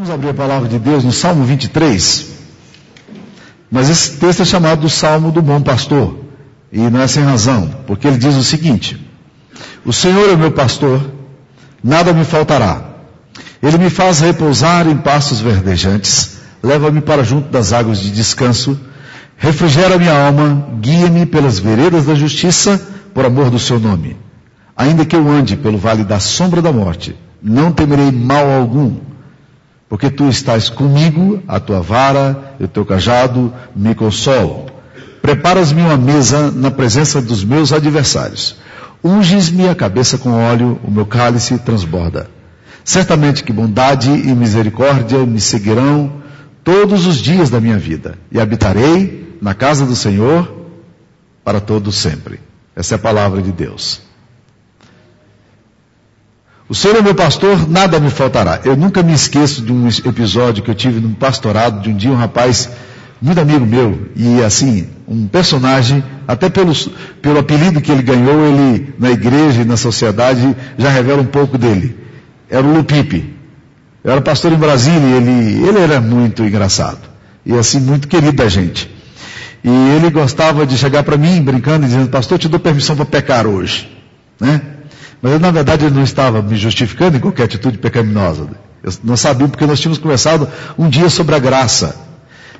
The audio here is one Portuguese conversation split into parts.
Vamos abrir a palavra de Deus no Salmo 23. Mas esse texto é chamado do Salmo do Bom Pastor. E não é sem razão, porque ele diz o seguinte: O Senhor é meu pastor, nada me faltará. Ele me faz repousar em pastos verdejantes, leva-me para junto das águas de descanso, refrigera minha alma, guia-me pelas veredas da justiça, por amor do seu nome. Ainda que eu ande pelo vale da sombra da morte, não temerei mal algum porque tu estás comigo, a tua vara e o teu cajado me consolam. Preparas-me uma mesa na presença dos meus adversários. Unges-me a cabeça com óleo, o meu cálice transborda. Certamente que bondade e misericórdia me seguirão todos os dias da minha vida, e habitarei na casa do Senhor para todo sempre. Essa é a palavra de Deus. O Senhor é meu pastor, nada me faltará. Eu nunca me esqueço de um episódio que eu tive num pastorado, de um dia um rapaz, muito amigo meu, e assim, um personagem, até pelos, pelo apelido que ele ganhou, ele, na igreja e na sociedade, já revela um pouco dele. Era o Lupipe. Eu era pastor em Brasília e ele, ele era muito engraçado. E assim, muito querido da gente. E ele gostava de chegar para mim, brincando, e dizendo, pastor, te dou permissão para pecar hoje. Né? Mas na verdade ele não estava me justificando em qualquer atitude pecaminosa. Eu, nós sabíamos porque nós tínhamos conversado um dia sobre a graça.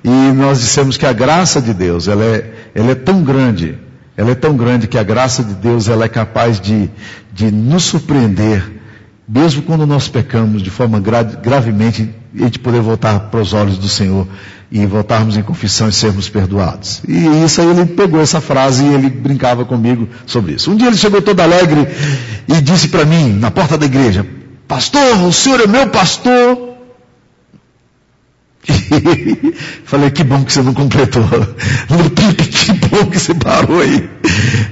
E nós dissemos que a graça de Deus, ela é, ela é tão grande, ela é tão grande que a graça de Deus, ela é capaz de, de nos surpreender, mesmo quando nós pecamos de forma gra gravemente, e de poder voltar para os olhos do Senhor e voltarmos em confissão e sermos perdoados. E isso aí ele pegou essa frase e ele brincava comigo sobre isso. Um dia ele chegou todo alegre e disse para mim, na porta da igreja, pastor, o senhor é meu pastor. Falei, que bom que você não completou. que bom que você parou aí.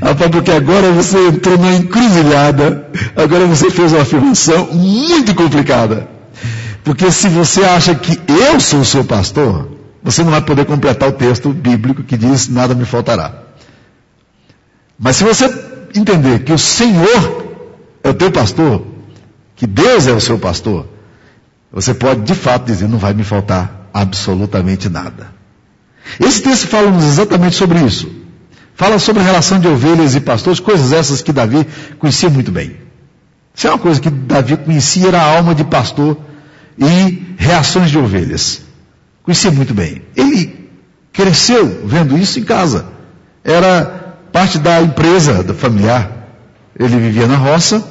Rapaz, porque agora você entrou na encruzilhada. Agora você fez uma afirmação muito complicada. Porque se você acha que eu sou o seu pastor, você não vai poder completar o texto bíblico que diz nada me faltará. Mas se você entender que o Senhor é o teu pastor, que Deus é o seu pastor, você pode de fato dizer, não vai me faltar absolutamente nada. Esse texto fala-nos exatamente sobre isso. Fala sobre a relação de ovelhas e pastores, coisas essas que Davi conhecia muito bem. Isso é uma coisa que Davi conhecia, era a alma de pastor e reações de ovelhas. Conhecia muito bem. Ele cresceu vendo isso em casa. Era parte da empresa da familiar. Ele vivia na roça.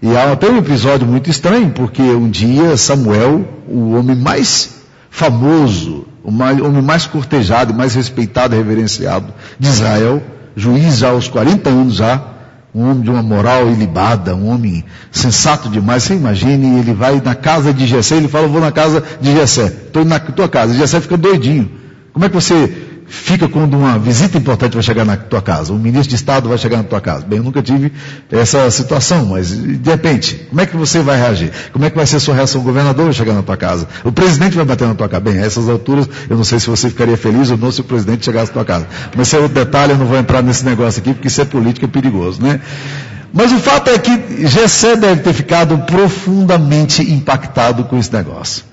E há até um episódio muito estranho, porque um dia Samuel, o homem mais famoso, o homem mais cortejado, mais respeitado e reverenciado de Israel, juiz já aos 40 anos já, um homem de uma moral ilibada, um homem sensato demais. Você imagine, ele vai na casa de Gessé, ele fala, vou na casa de Gessé, estou na tua casa. Gessé fica doidinho. Como é que você fica quando uma visita importante vai chegar na tua casa? Um ministro de Estado vai chegar na tua casa? Bem, eu nunca tive essa situação, mas de repente, como é que você vai reagir? Como é que vai ser a sua reação? O governador vai chegar na tua casa? O presidente vai bater na tua casa? Bem, a essas alturas, eu não sei se você ficaria feliz ou não se o presidente chegasse na tua casa. Mas esse é outro detalhe, eu não vou entrar nesse negócio aqui, porque isso é política é perigoso, né? Mas o fato é que Gessé deve ter ficado profundamente impactado com esse negócio.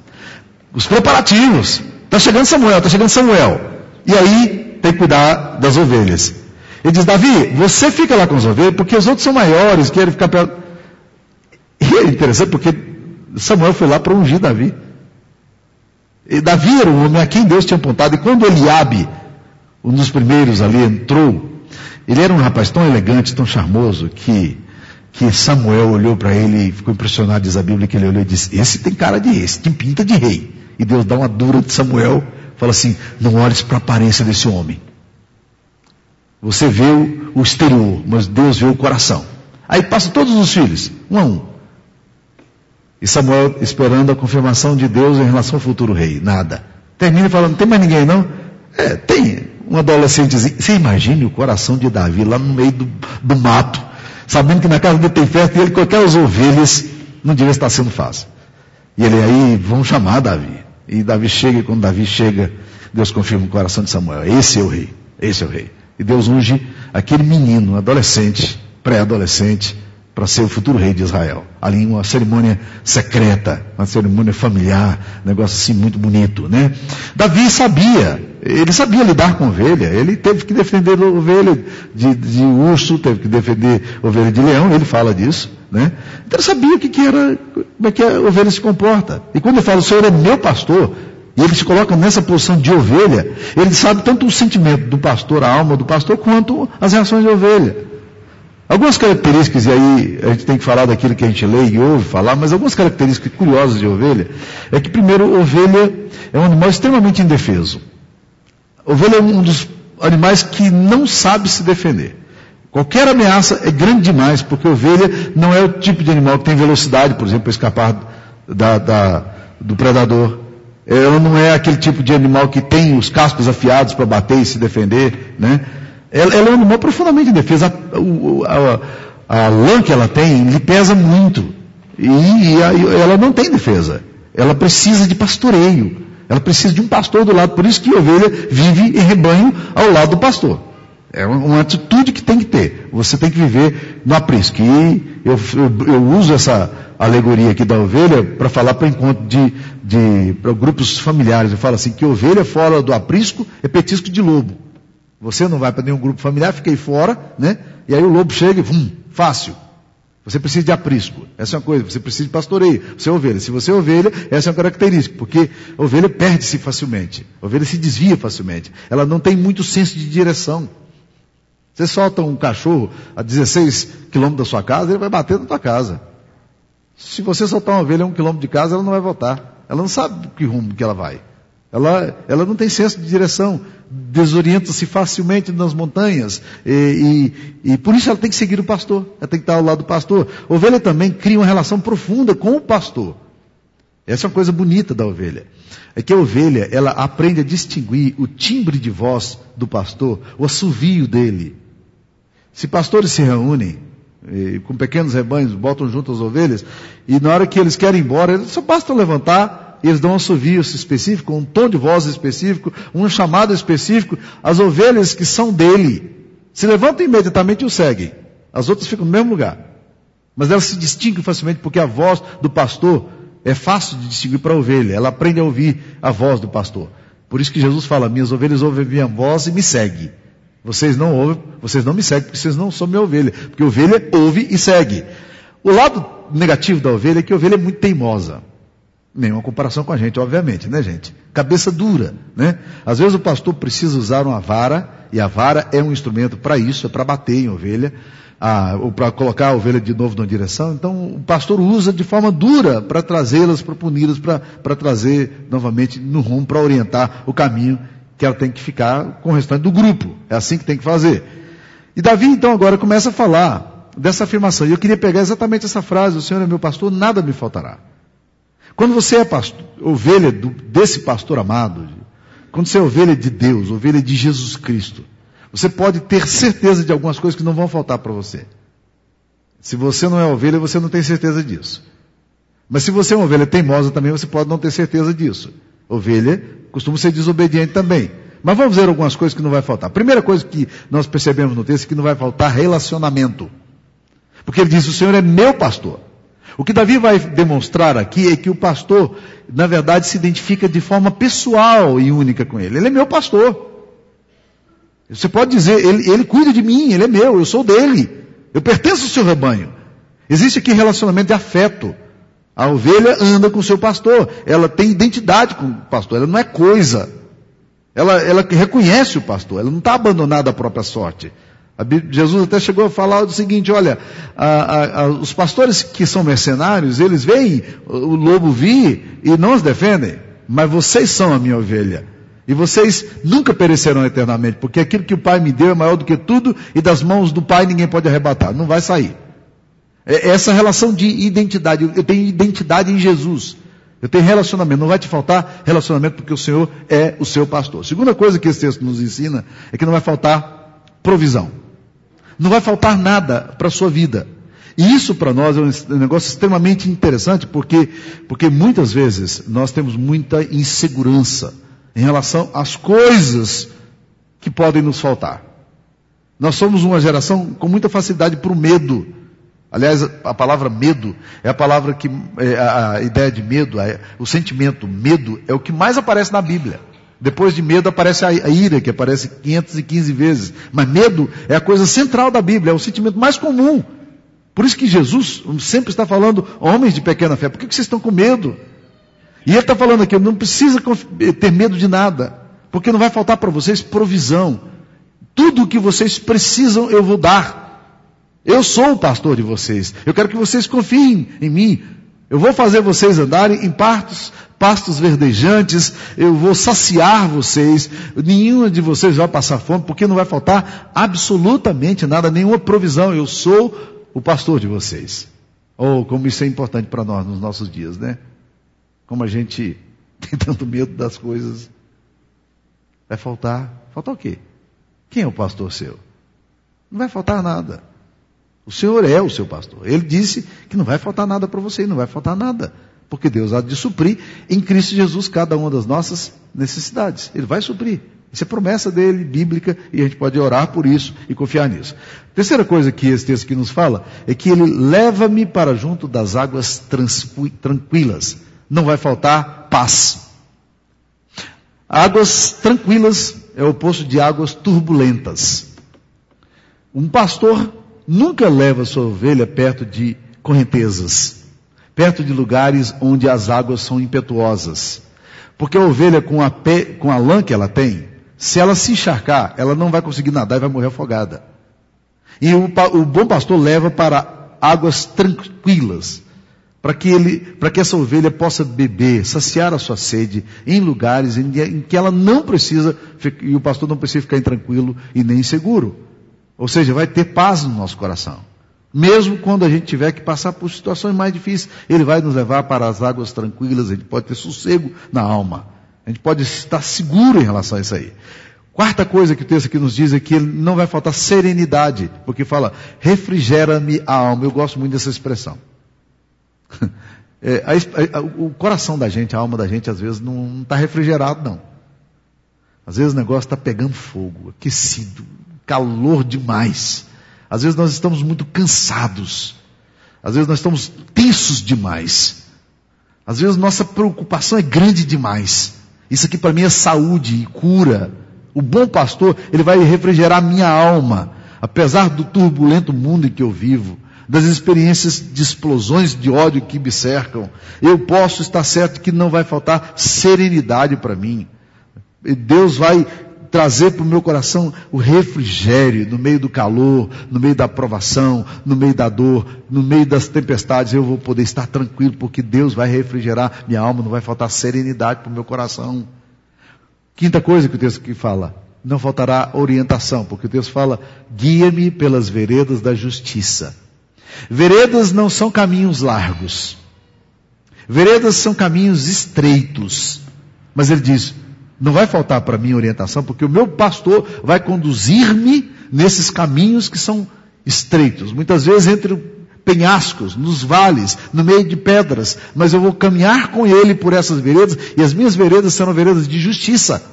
Os preparativos. Está chegando Samuel, está chegando Samuel. E aí tem que cuidar das ovelhas. Ele diz, Davi, você fica lá com as ovelhas, porque os outros são maiores, querem ficar perto. E é interessante porque Samuel foi lá para ungir Davi. E Davi era um homem a quem Deus tinha apontado. E quando Eliabe, um dos primeiros ali, entrou, ele era um rapaz tão elegante, tão charmoso, que, que Samuel olhou para ele e ficou impressionado, diz a Bíblia, que ele olhou e disse, esse tem cara de esse, tem pinta de rei. E Deus dá uma dura de Samuel Fala assim: não olhes para a aparência desse homem. Você vê o exterior, mas Deus vê o coração. Aí passa todos os filhos, um a um. E Samuel esperando a confirmação de Deus em relação ao futuro rei. Nada. Termina falando: tem mais ninguém não? É, tem. Um adolescentezinho. Você imagine o coração de Davi lá no meio do, do mato, sabendo que na casa dele tem festa e ele com aquelas ovelhas não devia estar sendo fácil. E ele aí, vão chamar Davi. E Davi chega, e quando Davi chega, Deus confirma o coração de Samuel. Esse é o rei. Esse é o rei. E Deus unge aquele menino, adolescente, pré-adolescente, para ser o futuro rei de Israel. Ali uma cerimônia secreta, uma cerimônia familiar, um negócio assim muito bonito, né? Davi sabia, ele sabia lidar com ovelha, ele teve que defender ovelha de, de urso, teve que defender ovelha de leão, ele fala disso, né? Então ele sabia o que, que era, como é que a ovelha se comporta. E quando ele fala, o Senhor é meu pastor, e ele se coloca nessa posição de ovelha, ele sabe tanto o sentimento do pastor, a alma do pastor, quanto as reações de ovelha. Algumas características, e aí a gente tem que falar daquilo que a gente lê e ouve falar, mas algumas características curiosas de ovelha, é que primeiro, ovelha é um animal extremamente indefeso. Ovelha é um dos animais que não sabe se defender. Qualquer ameaça é grande demais, porque ovelha não é o tipo de animal que tem velocidade, por exemplo, para escapar da, da, do predador. Ela não é aquele tipo de animal que tem os cascos afiados para bater e se defender, né? Ela, ela é um animal profundamente indefesa. A, a, a, lã que ela tem lhe pesa muito. E, e a, ela não tem defesa. Ela precisa de pastoreio. Ela precisa de um pastor do lado. Por isso que a ovelha vive em rebanho ao lado do pastor. É uma atitude que tem que ter. Você tem que viver no aprisco. E eu, eu, eu uso essa alegoria aqui da ovelha para falar para encontro de, de grupos familiares. Eu falo assim que ovelha fora do aprisco é petisco de lobo. Você não vai para nenhum grupo familiar, fiquei fora, né? E aí o lobo chega e, vum, fácil. Você precisa de aprisco. Essa é uma coisa. Você precisa de pastoreio. Você é ovelha. Se você é ovelha, essa é uma característica. Porque ovelha perde-se facilmente. Ovelha se desvia facilmente. Ela não tem muito senso de direção. Você solta um cachorro a 16 quilômetros da sua casa, ele vai bater na tua casa. Se você soltar uma ovelha a um quilômetro de casa, ela não vai voltar. Ela não sabe que rumo que ela vai. Ela, ela não tem senso de direção, desorienta-se facilmente nas montanhas, e, e, e, por isso ela tem que seguir o pastor, ela tem que estar ao lado do pastor. A ovelha também cria uma relação profunda com o pastor. Essa é uma coisa bonita da ovelha. É que a ovelha, ela aprende a distinguir o timbre de voz do pastor, o assovio dele. Se pastores se reúnem, com pequenos rebanhos, botam junto as ovelhas, e na hora que eles querem ir embora, só basta levantar eles dão um assovio específico, um tom de voz específico, um chamado específico. As ovelhas que são dele se levantam imediatamente e o seguem. As outras ficam no mesmo lugar. Mas elas se distinguem facilmente porque a voz do pastor é fácil de distinguir para a ovelha. Ela aprende a ouvir a voz do pastor. Por isso que Jesus fala: Minhas ovelhas ouvem minha voz e me seguem. Vocês não ouvem, vocês não me seguem porque vocês não são minha ovelha. Porque ovelha ouve e segue. O lado negativo da ovelha é que a ovelha é muito teimosa. Nenhuma comparação com a gente, obviamente, né, gente? Cabeça dura, né? Às vezes o pastor precisa usar uma vara, e a vara é um instrumento para isso, é para bater em ovelha, a, ou para colocar a ovelha de novo na direção. Então o pastor usa de forma dura para trazê-las, para puni-las, para trazer novamente no rumo, para orientar o caminho que ela tem que ficar com o restante do grupo. É assim que tem que fazer. E Davi então agora começa a falar dessa afirmação. E eu queria pegar exatamente essa frase: O Senhor é meu pastor, nada me faltará. Quando você é pastor, ovelha do, desse pastor amado, quando você é ovelha de Deus, ovelha de Jesus Cristo, você pode ter certeza de algumas coisas que não vão faltar para você. Se você não é ovelha, você não tem certeza disso. Mas se você é uma ovelha teimosa também, você pode não ter certeza disso. Ovelha costuma ser desobediente também. Mas vamos ver algumas coisas que não vai faltar. A primeira coisa que nós percebemos no texto é que não vai faltar relacionamento. Porque ele diz: O Senhor é meu pastor. O que Davi vai demonstrar aqui é que o pastor, na verdade, se identifica de forma pessoal e única com ele. Ele é meu pastor. Você pode dizer, ele, ele cuida de mim, ele é meu, eu sou dele. Eu pertenço ao seu rebanho. Existe aqui relacionamento de afeto. A ovelha anda com o seu pastor. Ela tem identidade com o pastor. Ela não é coisa. Ela, ela reconhece o pastor. Ela não está abandonada à própria sorte. Jesus até chegou a falar o seguinte: olha, a, a, a, os pastores que são mercenários, eles veem o lobo vir e não os defendem, mas vocês são a minha ovelha. E vocês nunca perecerão eternamente, porque aquilo que o Pai me deu é maior do que tudo, e das mãos do Pai ninguém pode arrebatar, não vai sair. É essa relação de identidade, eu tenho identidade em Jesus. Eu tenho relacionamento, não vai te faltar relacionamento porque o Senhor é o seu pastor. Segunda coisa que esse texto nos ensina é que não vai faltar provisão. Não vai faltar nada para a sua vida. E isso para nós é um negócio extremamente interessante, porque, porque muitas vezes nós temos muita insegurança em relação às coisas que podem nos faltar. Nós somos uma geração com muita facilidade para o medo. Aliás, a palavra medo é a palavra que, é, a ideia de medo, o sentimento medo é o que mais aparece na Bíblia. Depois de medo aparece a ira, que aparece 515 vezes. Mas medo é a coisa central da Bíblia, é o sentimento mais comum. Por isso que Jesus sempre está falando, homens de pequena fé, por que vocês estão com medo? E ele está falando aqui, não precisa ter medo de nada, porque não vai faltar para vocês provisão. Tudo o que vocês precisam eu vou dar. Eu sou o pastor de vocês. Eu quero que vocês confiem em mim. Eu vou fazer vocês andarem em pastos, pastos verdejantes, eu vou saciar vocês, nenhuma de vocês vai passar fome, porque não vai faltar absolutamente nada, nenhuma provisão. Eu sou o pastor de vocês. Oh, como isso é importante para nós nos nossos dias, né? Como a gente tem tanto medo das coisas. Vai faltar. Faltar o quê? Quem é o pastor seu? Não vai faltar nada. O Senhor é o seu pastor. Ele disse que não vai faltar nada para você, não vai faltar nada. Porque Deus há de suprir em Cristo Jesus cada uma das nossas necessidades. Ele vai suprir. Isso é promessa dele, bíblica, e a gente pode orar por isso e confiar nisso. Terceira coisa que esse texto aqui nos fala é que ele leva-me para junto das águas tranquilas. Não vai faltar paz. Águas tranquilas é o oposto de águas turbulentas. Um pastor nunca leva sua ovelha perto de correntezas, perto de lugares onde as águas são impetuosas. Porque a ovelha, com a, com a lã que ela tem, se ela se encharcar, ela não vai conseguir nadar e vai morrer afogada. E o, o bom pastor leva para águas tranquilas, para que ele, para que essa ovelha possa beber, saciar a sua sede em lugares em, em que ela não precisa, e o pastor não precisa ficar intranquilo e nem inseguro. Ou seja, vai ter paz no nosso coração. Mesmo quando a gente tiver que passar por situações mais difíceis, Ele vai nos levar para as águas tranquilas, a gente pode ter sossego na alma. A gente pode estar seguro em relação a isso aí. Quarta coisa que o texto aqui nos diz é que ele não vai faltar serenidade, porque fala, refrigera-me a alma. Eu gosto muito dessa expressão. É, a, a, o coração da gente, a alma da gente, às vezes não está refrigerado, não. Às vezes o negócio está pegando fogo, aquecido, calor demais. Às vezes nós estamos muito cansados. Às vezes nós estamos tensos demais. Às vezes nossa preocupação é grande demais. Isso aqui para mim é saúde e cura. O bom pastor, ele vai refrigerar minha alma, apesar do turbulento mundo em que eu vivo, das experiências de explosões de ódio que me cercam. Eu posso estar certo que não vai faltar serenidade para mim. Deus vai trazer para o meu coração o refrigério no meio do calor, no meio da provação, no meio da dor, no meio das tempestades. Eu vou poder estar tranquilo, porque Deus vai refrigerar minha alma, não vai faltar serenidade para o meu coração. Quinta coisa que o texto aqui fala, não faltará orientação, porque o texto fala, guia-me pelas veredas da justiça. Veredas não são caminhos largos. Veredas são caminhos estreitos. Mas ele diz, não vai faltar para mim orientação, porque o meu pastor vai conduzir-me nesses caminhos que são estreitos, muitas vezes entre penhascos, nos vales, no meio de pedras, mas eu vou caminhar com ele por essas veredas, e as minhas veredas serão veredas de justiça,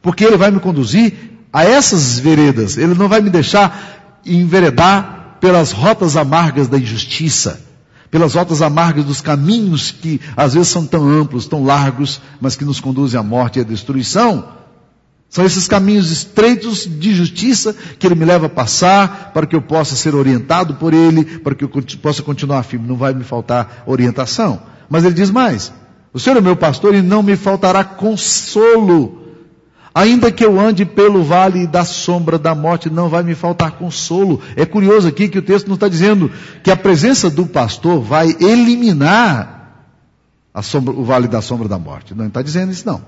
porque ele vai me conduzir a essas veredas, ele não vai me deixar enveredar pelas rotas amargas da injustiça pelas rotas amargas dos caminhos que às vezes são tão amplos, tão largos, mas que nos conduzem à morte e à destruição. São esses caminhos estreitos de justiça que Ele me leva a passar para que eu possa ser orientado por Ele, para que eu possa continuar firme. Não vai me faltar orientação. Mas Ele diz mais: O Senhor é meu pastor e não me faltará consolo. Ainda que eu ande pelo vale da sombra da morte, não vai me faltar consolo. É curioso aqui que o texto não está dizendo que a presença do pastor vai eliminar sombra, o vale da sombra da morte. Não está dizendo isso não.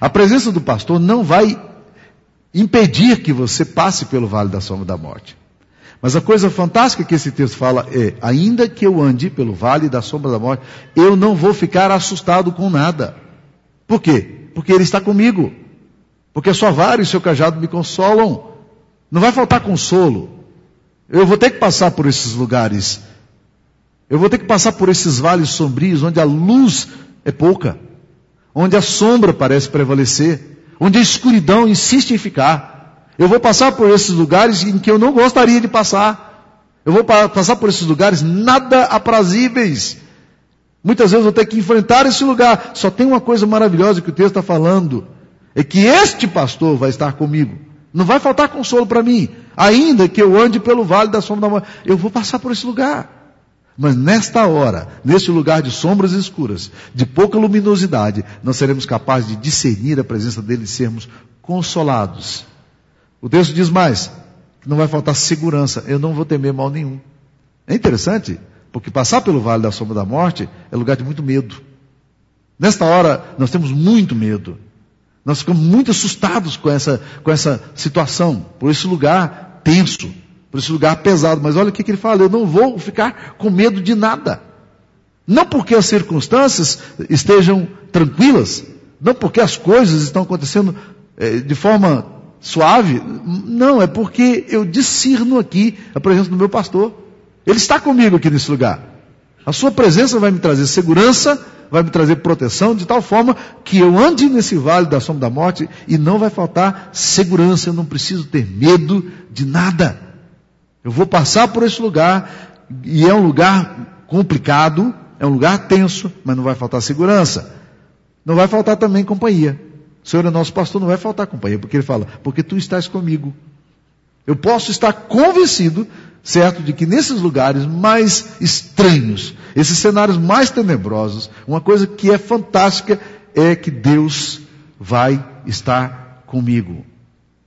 A presença do pastor não vai impedir que você passe pelo vale da sombra da morte. Mas a coisa fantástica que esse texto fala é, ainda que eu ande pelo vale da sombra da morte, eu não vou ficar assustado com nada. Por quê? Porque ele está comigo. Porque sua vara e seu cajado me consolam. Não vai faltar consolo. Eu vou ter que passar por esses lugares. Eu vou ter que passar por esses vales sombrios onde a luz é pouca, onde a sombra parece prevalecer, onde a escuridão insiste em ficar. Eu vou passar por esses lugares em que eu não gostaria de passar. Eu vou passar por esses lugares nada aprazíveis. Muitas vezes eu vou ter que enfrentar esse lugar. Só tem uma coisa maravilhosa que o texto está falando: é que este pastor vai estar comigo. Não vai faltar consolo para mim. Ainda que eu ande pelo vale da sombra da morte, eu vou passar por esse lugar. Mas nesta hora, neste lugar de sombras escuras, de pouca luminosidade, nós seremos capazes de discernir a presença dele e sermos consolados. O texto diz mais, que não vai faltar segurança, eu não vou temer mal nenhum. É interessante, porque passar pelo vale da sombra da morte é lugar de muito medo. Nesta hora, nós temos muito medo. Nós ficamos muito assustados com essa, com essa situação, por esse lugar tenso, por esse lugar pesado. Mas olha o que, que ele fala: eu não vou ficar com medo de nada. Não porque as circunstâncias estejam tranquilas, não porque as coisas estão acontecendo é, de forma suave, não, é porque eu discerno aqui a presença do meu pastor. Ele está comigo aqui nesse lugar. A sua presença vai me trazer segurança, vai me trazer proteção, de tal forma que eu ande nesse vale da sombra da morte e não vai faltar segurança, eu não preciso ter medo de nada. Eu vou passar por esse lugar e é um lugar complicado, é um lugar tenso, mas não vai faltar segurança. Não vai faltar também companhia. O Senhor é nosso pastor, não vai faltar companhia, porque ele fala, porque tu estás comigo. Eu posso estar convencido certo? De que nesses lugares mais estranhos, esses cenários mais tenebrosos, uma coisa que é fantástica é que Deus vai estar comigo.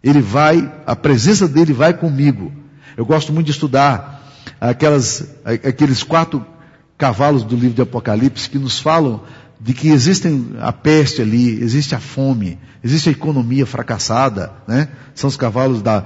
Ele vai, a presença dele vai comigo. Eu gosto muito de estudar aquelas, aqueles quatro cavalos do livro de Apocalipse que nos falam de que existem a peste ali, existe a fome, existe a economia fracassada, né? São os cavalos da,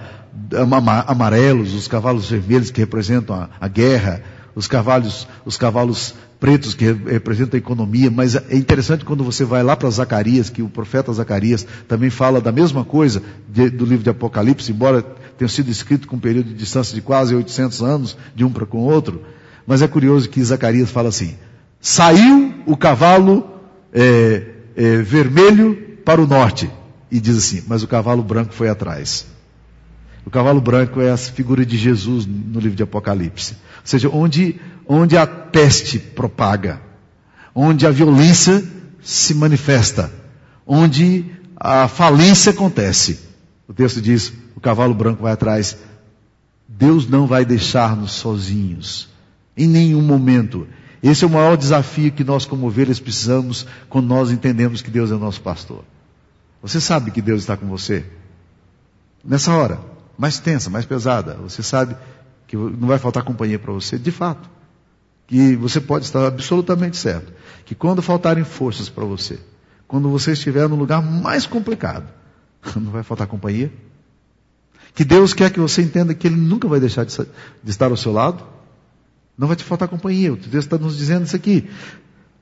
amarelos, os cavalos vermelhos que representam a, a guerra, os cavalos, os cavalos pretos que representam a economia, mas é interessante quando você vai lá para Zacarias, que o profeta Zacarias também fala da mesma coisa de, do livro de Apocalipse, embora tenha sido escrito com um período de distância de quase 800 anos, de um para com o outro, mas é curioso que Zacarias fala assim, saiu o cavalo é, é, vermelho para o norte, e diz assim, mas o cavalo branco foi atrás. O cavalo branco é a figura de Jesus no livro de Apocalipse. Ou seja, onde, onde a peste propaga, onde a violência se manifesta, onde a falência acontece. O texto diz: o cavalo branco vai atrás. Deus não vai deixar-nos sozinhos, em nenhum momento. Esse é o maior desafio que nós, como ovelhas, precisamos quando nós entendemos que Deus é nosso pastor. Você sabe que Deus está com você? Nessa hora mais tensa, mais pesada. Você sabe que não vai faltar companhia para você, de fato. Que você pode estar absolutamente certo. Que quando faltarem forças para você, quando você estiver no lugar mais complicado, não vai faltar companhia. Que Deus quer que você entenda que Ele nunca vai deixar de, estar ao seu lado. Não vai te faltar companhia. O Deus está nos dizendo isso aqui.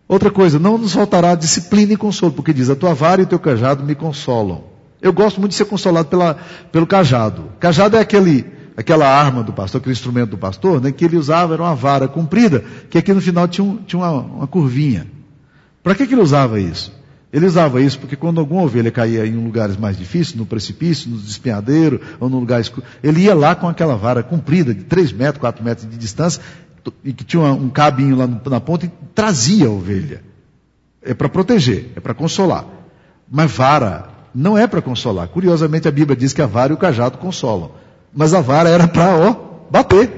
Outra coisa, não nos faltará disciplina e consolo, porque diz: a tua vara e o teu cajado me consolam. Eu gosto muito de ser consolado pela, pelo cajado. Cajado é aquele, aquela arma do pastor, aquele instrumento do pastor, né, que ele usava, era uma vara comprida, que aqui no final tinha, um, tinha uma, uma curvinha. Para que, que ele usava isso? Ele usava isso porque quando alguma ovelha caía em lugares mais difíceis, no precipício, no despenhadeiro, ou no lugar escuro, ele ia lá com aquela vara comprida, de 3 metros, 4 metros de distância, e que tinha um cabinho lá na ponta e trazia a ovelha. É para proteger, é para consolar. Mas vara não é para consolar. Curiosamente, a Bíblia diz que a vara e o cajado consolam. Mas a vara era para, ó, bater.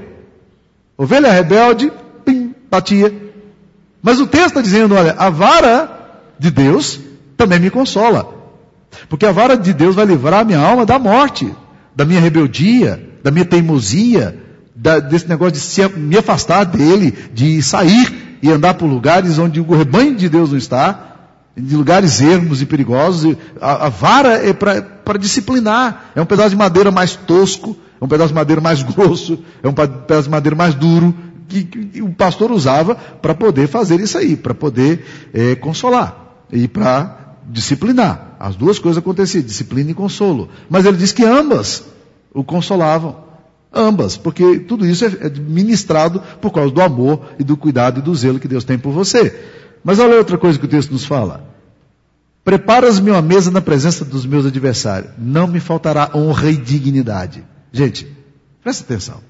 Ovelha rebelde, pim, batia. Mas o texto está dizendo, olha, a vara de Deus também me consola. Porque a vara de Deus vai livrar a minha alma da morte, da minha rebeldia, da minha teimosia, da, desse negócio de se, me afastar dele, de sair e andar por lugares onde o rebanho de Deus não está, de lugares ermos e perigosos. A, a vara é para disciplinar. É um pedaço de madeira mais tosco, é um pedaço de madeira mais grosso, é um pedaço de madeira mais duro, que, que o pastor usava para poder fazer isso aí, para poder é, consolar e para disciplinar. As duas coisas aconteciam, disciplina e consolo. Mas ele diz que ambas o consolavam. Ambas, porque tudo isso é, é ministrado por causa do amor e do cuidado e do zelo que Deus tem por você. Mas olha outra coisa que o texto nos fala. Preparas-me uma mesa na presença dos meus adversários. Não me faltará honra e dignidade. Gente, presta atenção.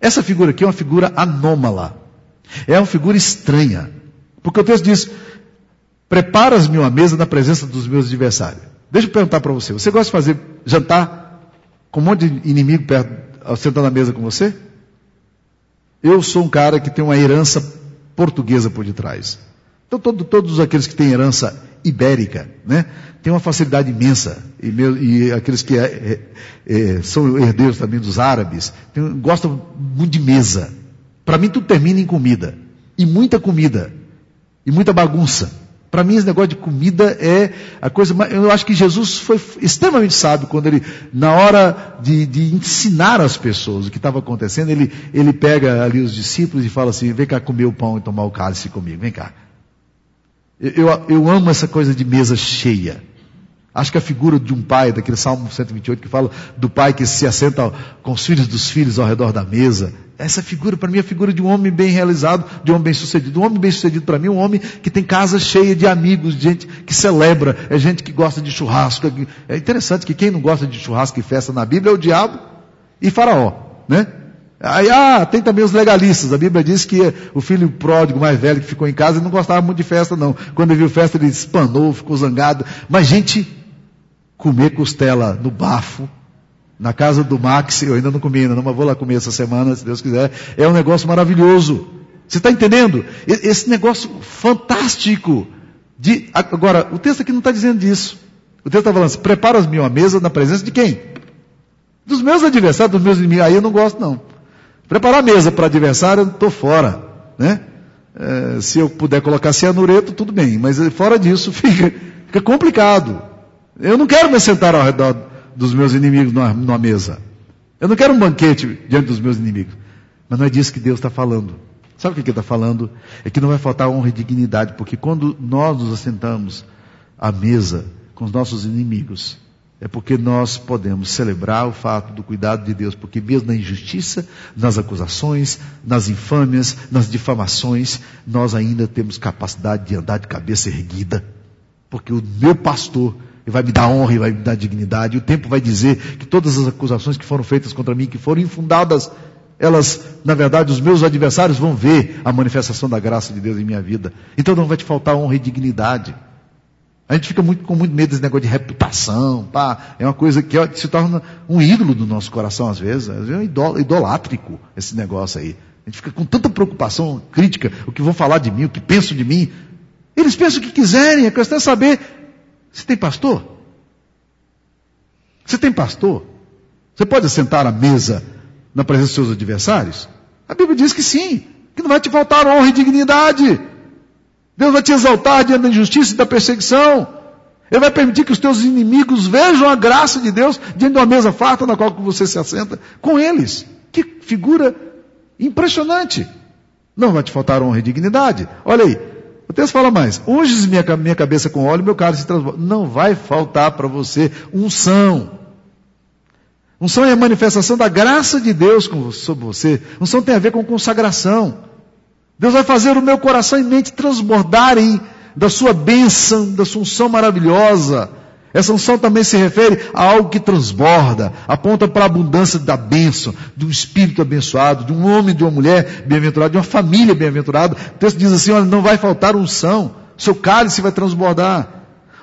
Essa figura aqui é uma figura anômala. É uma figura estranha. Porque o texto diz: Preparas-me uma mesa na presença dos meus adversários. Deixa eu perguntar para você: você gosta de fazer jantar com um monte de inimigo perto, sentando na mesa com você? Eu sou um cara que tem uma herança portuguesa por detrás. Então, todo, todos aqueles que têm herança ibérica, né, têm uma facilidade imensa. E, meu, e aqueles que é, é, é, são herdeiros também dos árabes, tem, gostam muito de mesa. Para mim, tudo termina em comida. E muita comida. E muita bagunça. Para mim, esse negócio de comida é a coisa mais. Eu acho que Jesus foi extremamente sábio quando ele, na hora de, de ensinar as pessoas o que estava acontecendo, ele, ele pega ali os discípulos e fala assim: vem cá comer o pão e tomar o cálice comigo, vem cá. Eu, eu, amo essa coisa de mesa cheia. Acho que a figura de um pai, daquele Salmo 128 que fala do pai que se assenta com os filhos dos filhos ao redor da mesa, essa figura, para mim, é a figura de um homem bem realizado, de um homem bem sucedido. Um homem bem sucedido, para mim, é um homem que tem casa cheia de amigos, de gente que celebra, é gente que gosta de churrasco. É interessante que quem não gosta de churrasco e festa na Bíblia é o diabo e Faraó, né? Aí, ah, tem também os legalistas. A Bíblia diz que o filho pródigo mais velho que ficou em casa não gostava muito de festa, não. Quando ele viu festa, ele espanou, ficou zangado. Mas, gente, comer costela no bafo, na casa do Max, eu ainda não comi não, mas vou lá comer essa semana, se Deus quiser. É um negócio maravilhoso. Você está entendendo? Esse negócio fantástico. De, agora, o texto aqui não está dizendo disso. O texto está falando assim, prepara-me uma mesa na presença de quem? Dos meus adversários, dos meus inimigos. Aí eu não gosto não. Preparar a mesa para adversário, estou fora. Né? É, se eu puder colocar cianureto, tudo bem. Mas fora disso, fica, fica complicado. Eu não quero me sentar ao redor dos meus inimigos numa, numa mesa. Eu não quero um banquete diante dos meus inimigos. Mas não é disso que Deus está falando. Sabe o que Ele está falando? É que não vai faltar honra e dignidade, porque quando nós nos assentamos à mesa com os nossos inimigos, é porque nós podemos celebrar o fato do cuidado de Deus, porque mesmo na injustiça, nas acusações, nas infâmias, nas difamações, nós ainda temos capacidade de andar de cabeça erguida, porque o meu pastor vai me dar honra e vai me dar dignidade. E o tempo vai dizer que todas as acusações que foram feitas contra mim, que foram infundadas, elas, na verdade, os meus adversários vão ver a manifestação da graça de Deus em minha vida. Então não vai te faltar honra e dignidade. A gente fica muito, com muito medo desse negócio de reputação, pá. É uma coisa que se torna um ídolo do nosso coração às vezes. Às vezes é um idolátrico esse negócio aí. A gente fica com tanta preocupação crítica, o que vão falar de mim, o que pensam de mim. Eles pensam o que quiserem, a questão é saber você tem pastor? Você tem pastor? Você pode sentar à mesa na presença dos seus adversários? A Bíblia diz que sim, que não vai te faltar honra e dignidade. Deus vai te exaltar diante da injustiça e da perseguição. Ele vai permitir que os teus inimigos vejam a graça de Deus diante de uma mesa farta na qual você se assenta com eles. Que figura impressionante. Não vai te faltar honra e dignidade. Olha aí, o texto fala mais: unges minha, minha cabeça com óleo, meu cálice se transforma. Não vai faltar para você unção. Unção é a manifestação da graça de Deus sobre você. Unção tem a ver com consagração. Deus vai fazer o meu coração e mente transbordarem da sua bênção, da sua unção maravilhosa. Essa unção também se refere a algo que transborda, aponta para a abundância da bênção, de um espírito abençoado, de um homem, de uma mulher bem-aventurada, de uma família bem-aventurada. O texto diz assim: olha, não vai faltar unção, seu cálice vai transbordar.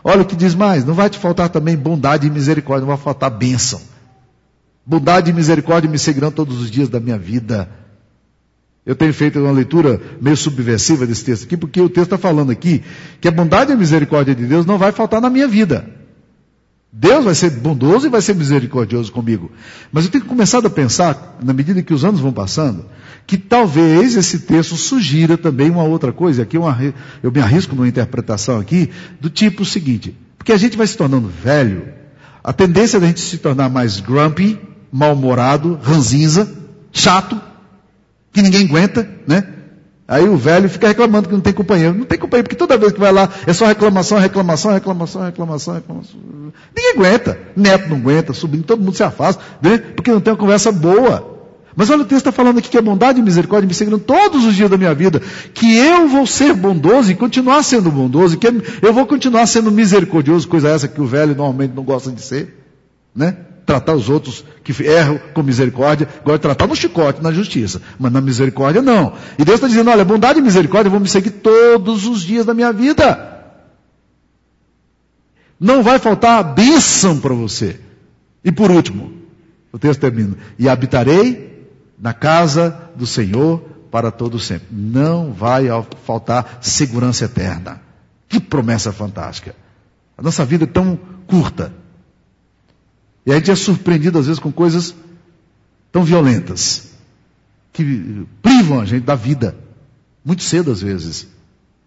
Olha o que diz mais: não vai te faltar também bondade e misericórdia, não vai faltar bênção. Bondade e misericórdia me seguirão todos os dias da minha vida. Eu tenho feito uma leitura meio subversiva desse texto aqui, porque o texto está falando aqui que a bondade e a misericórdia de Deus não vai faltar na minha vida. Deus vai ser bondoso e vai ser misericordioso comigo. Mas eu tenho começado a pensar, na medida que os anos vão passando, que talvez esse texto sugira também uma outra coisa. Aqui eu me arrisco numa interpretação aqui, do tipo seguinte, porque a gente vai se tornando velho, a tendência da gente se tornar mais grumpy, mal-humorado, ranzinza, chato, que ninguém aguenta, né? Aí o velho fica reclamando que não tem companheiro. Não tem companheiro, porque toda vez que vai lá é só reclamação, reclamação, reclamação, reclamação, reclamação. Ninguém aguenta. Neto não aguenta, sobrinho, todo mundo se afasta, né? porque não tem uma conversa boa. Mas olha o texto está falando aqui que a bondade e misericórdia me seguiram todos os dias da minha vida. Que eu vou ser bondoso e continuar sendo bondoso. Que eu vou continuar sendo misericordioso, coisa essa que o velho normalmente não gosta de ser. Né? Tratar os outros que erram com misericórdia, gosta de tratar no chicote, na justiça, mas na misericórdia não. E Deus está dizendo: olha, bondade e misericórdia vão me seguir todos os dias da minha vida. Não vai faltar bênção para você. E por último, o texto termina: e habitarei na casa do Senhor para todo sempre. Não vai faltar segurança eterna. Que promessa fantástica. A nossa vida é tão curta. E a gente é surpreendido às vezes com coisas tão violentas que privam a gente da vida. Muito cedo às vezes.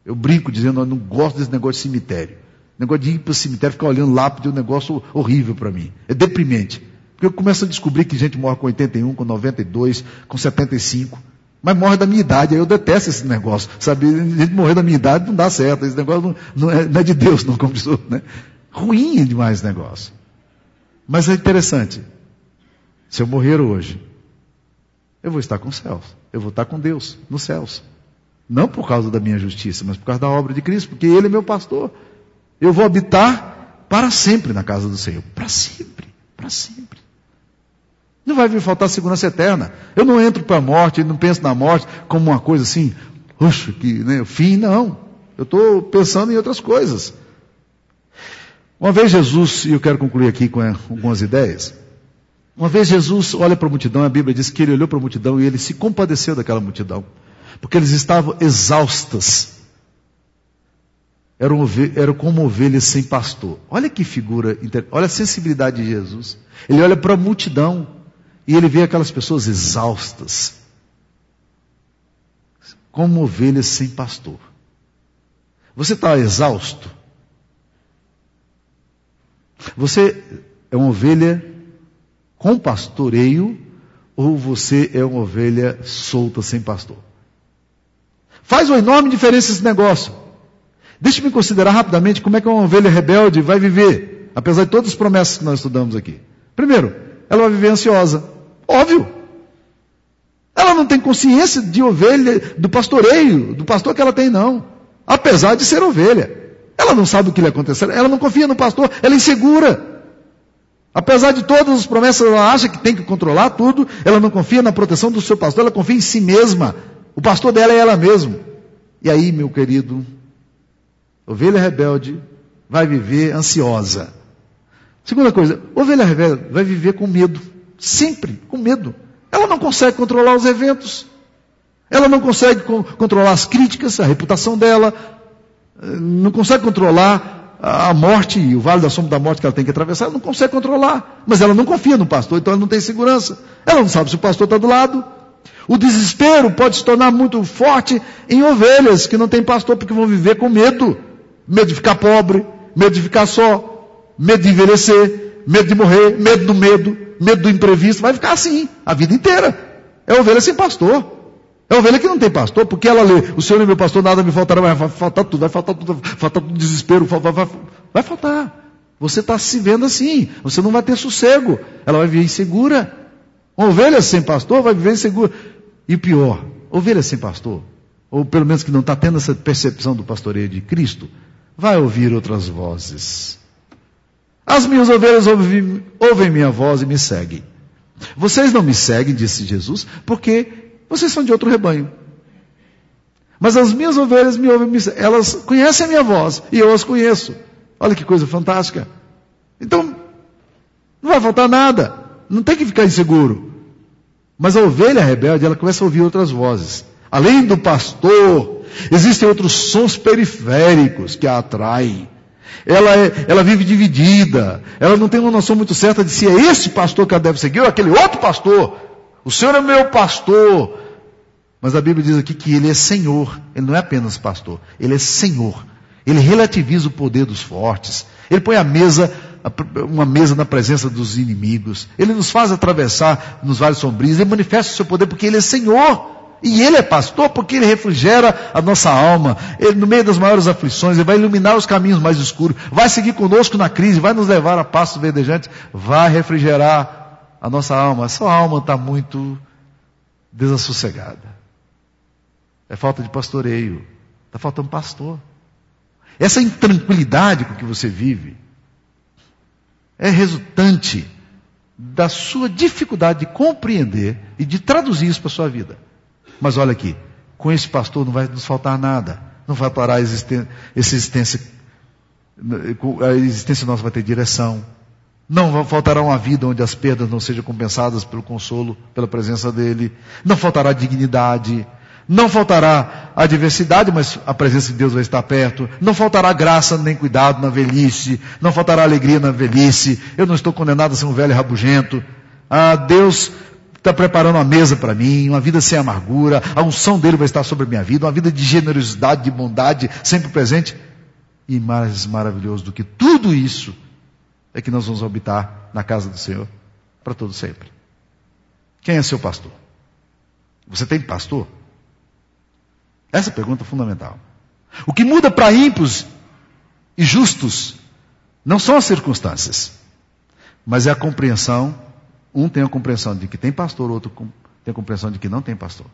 Eu brinco dizendo, eu não gosto desse negócio de cemitério. negócio de ir para o cemitério ficar olhando lápide é um negócio horrível para mim. É deprimente. Porque eu começo a descobrir que gente morre com 81, com 92, com 75. Mas morre da minha idade, aí eu detesto esse negócio. Sabe, gente morrer da minha idade não dá certo. Esse negócio não, não, é, não é, de Deus, não, como diz, né? Ruim demais esse negócio. Mas é interessante. Se eu morrer hoje, eu vou estar com os céus. Eu vou estar com Deus nos céus. Não por causa da minha justiça, mas por causa da obra de Cristo, porque Ele é meu pastor. Eu vou habitar para sempre na casa do Senhor. Para sempre. Para sempre. Não vai me faltar segurança eterna. Eu não entro para a morte, não penso na morte como uma coisa assim, puxa, que né, fim, não. Eu estou pensando em outras coisas. Uma vez Jesus, e eu quero concluir aqui com algumas ideias. Uma vez Jesus olha para a multidão, a Bíblia diz que ele olhou para a multidão e ele se compadeceu daquela multidão, porque eles estavam exaustas. Eram, eram como ovelhas sem pastor. Olha que figura, olha a sensibilidade de Jesus. Ele olha para a multidão e ele vê aquelas pessoas exaustas, como ovelhas sem pastor. Você está exausto? Você é uma ovelha com pastoreio ou você é uma ovelha solta sem pastor? Faz uma enorme diferença esse negócio. Deixe-me considerar rapidamente como é que uma ovelha rebelde vai viver, apesar de todas as promessas que nós estudamos aqui. Primeiro, ela vai viver ansiosa. Óbvio. Ela não tem consciência de ovelha, do pastoreio, do pastor que ela tem, não. Apesar de ser ovelha. Ela não sabe o que lhe acontecer, ela não confia no pastor, ela é insegura. Apesar de todas as promessas, ela acha que tem que controlar tudo, ela não confia na proteção do seu pastor, ela confia em si mesma. O pastor dela é ela mesma. E aí, meu querido, ovelha rebelde vai viver ansiosa. Segunda coisa, ovelha rebelde vai viver com medo. Sempre com medo. Ela não consegue controlar os eventos. Ela não consegue controlar as críticas, a reputação dela, não consegue controlar a morte e o vale da sombra da morte que ela tem que atravessar, ela não consegue controlar. Mas ela não confia no pastor, então ela não tem segurança. Ela não sabe se o pastor está do lado. O desespero pode se tornar muito forte em ovelhas que não têm pastor porque vão viver com medo. Medo de ficar pobre, medo de ficar só, medo de envelhecer, medo de morrer, medo do medo, medo do imprevisto. Vai ficar assim a vida inteira. É ovelha sem pastor. É ovelha que não tem pastor, porque ela lê, o Senhor é meu pastor, nada me faltará, vai faltar tudo, vai faltar tudo, vai faltar tudo, desespero, vai, vai, vai faltar. Você está se vendo assim, você não vai ter sossego, ela vai viver insegura. Uma ovelha sem pastor vai viver insegura. E pior, ovelha sem pastor, ou pelo menos que não está tendo essa percepção do pastoreio de Cristo, vai ouvir outras vozes. As minhas ovelhas ouvem, ouvem minha voz e me seguem. Vocês não me seguem, disse Jesus, porque vocês são de outro rebanho. Mas as minhas ovelhas me ouvem, elas conhecem a minha voz e eu as conheço. Olha que coisa fantástica. Então, não vai faltar nada. Não tem que ficar inseguro. Mas a ovelha rebelde, ela começa a ouvir outras vozes. Além do pastor, existem outros sons periféricos que a atraem. Ela, é, ela vive dividida. Ela não tem uma noção muito certa de se é esse pastor que ela deve seguir ou aquele outro pastor. O Senhor é meu pastor. Mas a Bíblia diz aqui que Ele é Senhor. Ele não é apenas pastor. Ele é Senhor. Ele relativiza o poder dos fortes. Ele põe a mesa, uma mesa na presença dos inimigos. Ele nos faz atravessar nos vales sombrios. Ele manifesta o seu poder porque Ele é Senhor. E Ele é pastor porque Ele refrigera a nossa alma. Ele, no meio das maiores aflições, Ele vai iluminar os caminhos mais escuros. Vai seguir conosco na crise. Vai nos levar a passos verdejantes. Vai refrigerar a nossa alma, a sua alma está muito desassossegada. É falta de pastoreio. Está faltando pastor. Essa intranquilidade com que você vive é resultante da sua dificuldade de compreender e de traduzir isso para a sua vida. Mas olha aqui, com esse pastor não vai nos faltar nada. Não vai parar a existência a existência nossa vai ter direção. Não faltará uma vida onde as perdas não sejam compensadas pelo consolo, pela presença dele. Não faltará dignidade. Não faltará adversidade, mas a presença de Deus vai estar perto. Não faltará graça nem cuidado na velhice. Não faltará alegria na velhice. Eu não estou condenado a ser um velho rabugento. Ah, Deus está preparando uma mesa para mim, uma vida sem amargura. A unção dele vai estar sobre a minha vida, uma vida de generosidade, de bondade, sempre presente. E mais maravilhoso do que tudo isso é que nós vamos habitar na casa do Senhor para todo sempre. Quem é seu pastor? Você tem pastor? Essa pergunta é fundamental. O que muda para ímpios e justos não são as circunstâncias, mas é a compreensão. Um tem a compreensão de que tem pastor, outro tem a compreensão de que não tem pastor.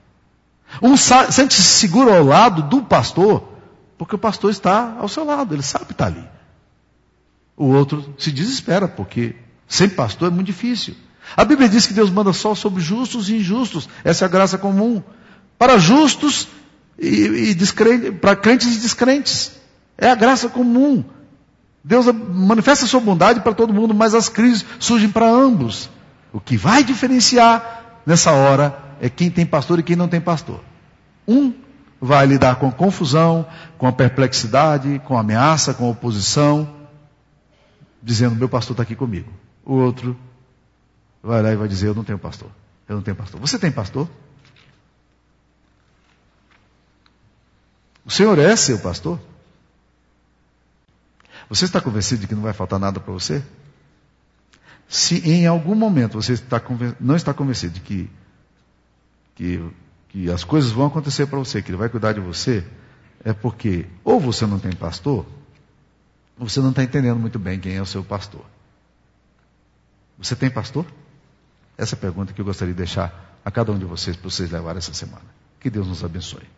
Um sente-se seguro ao lado do pastor, porque o pastor está ao seu lado, ele sabe estar ali. O outro se desespera, porque sem pastor é muito difícil. A Bíblia diz que Deus manda só sobre justos e injustos. Essa é a graça comum. Para justos e, e para crentes e descrentes. É a graça comum. Deus manifesta sua bondade para todo mundo, mas as crises surgem para ambos. O que vai diferenciar nessa hora é quem tem pastor e quem não tem pastor. Um vai lidar com a confusão, com a perplexidade, com a ameaça, com a oposição, dizendo: Meu pastor está aqui comigo. O outro vai lá e vai dizer: Eu não tenho pastor. Eu não tenho pastor. Você tem pastor? O Senhor é seu pastor? Você está convencido de que não vai faltar nada para você? Se em algum momento você está não está convencido de que, que, que as coisas vão acontecer para você, que Ele vai cuidar de você, é porque ou você não tem pastor, você não está entendendo muito bem quem é o seu pastor. Você tem pastor? Essa é a pergunta que eu gostaria de deixar a cada um de vocês para vocês levar essa semana. Que Deus nos abençoe.